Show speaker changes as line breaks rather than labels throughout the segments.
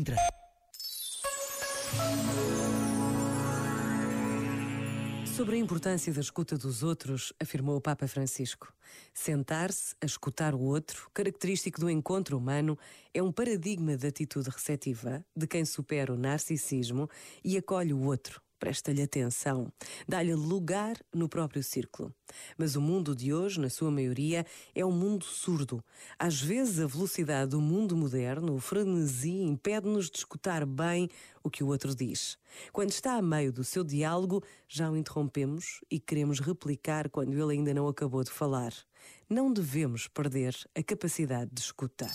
Sintra.
Sobre a importância da escuta dos outros, afirmou o Papa Francisco. Sentar-se a escutar o outro, característico do encontro humano, é um paradigma de atitude receptiva de quem supera o narcisismo e acolhe o outro, presta-lhe atenção, dá-lhe lugar no próprio círculo. Mas o mundo de hoje, na sua maioria, é um mundo surdo. Às vezes, a velocidade do mundo moderno, o frenesi, impede-nos de escutar bem o que o outro diz. Quando está a meio do seu diálogo, já o interrompemos e queremos replicar quando ele ainda não acabou de falar. Não devemos perder a capacidade de escutar.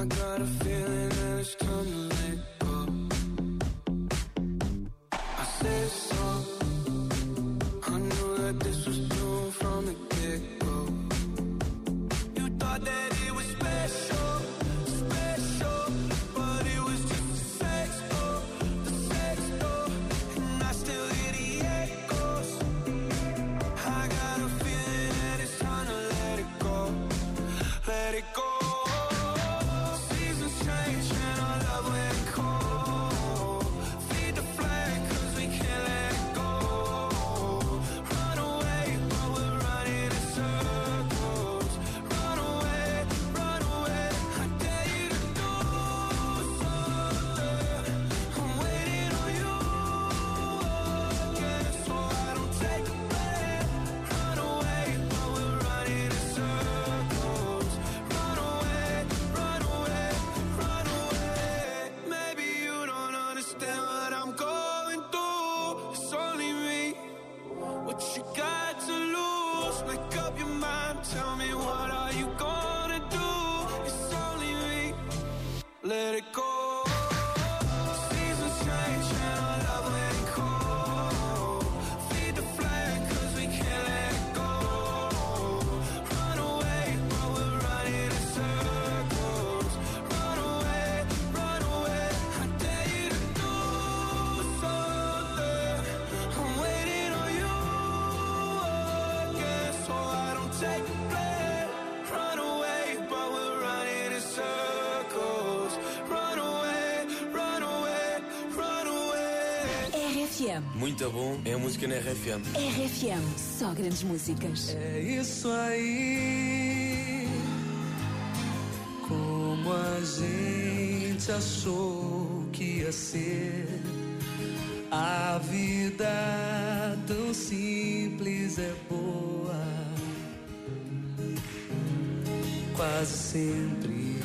I got a feeling that it's time to let go. I said so. I knew that this was doomed from the get go. You thought that it was special, special, but it was just sex the sex and I still echoes. I got a feeling that it's time to let it go, let it go. Let it go.
RFM.
Muito bom, é a música na RFM.
RFM. Só grandes músicas.
É isso aí. Como a gente achou que ia ser. A vida tão simples é boa. Quase sempre.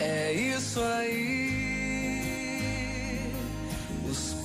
É isso aí.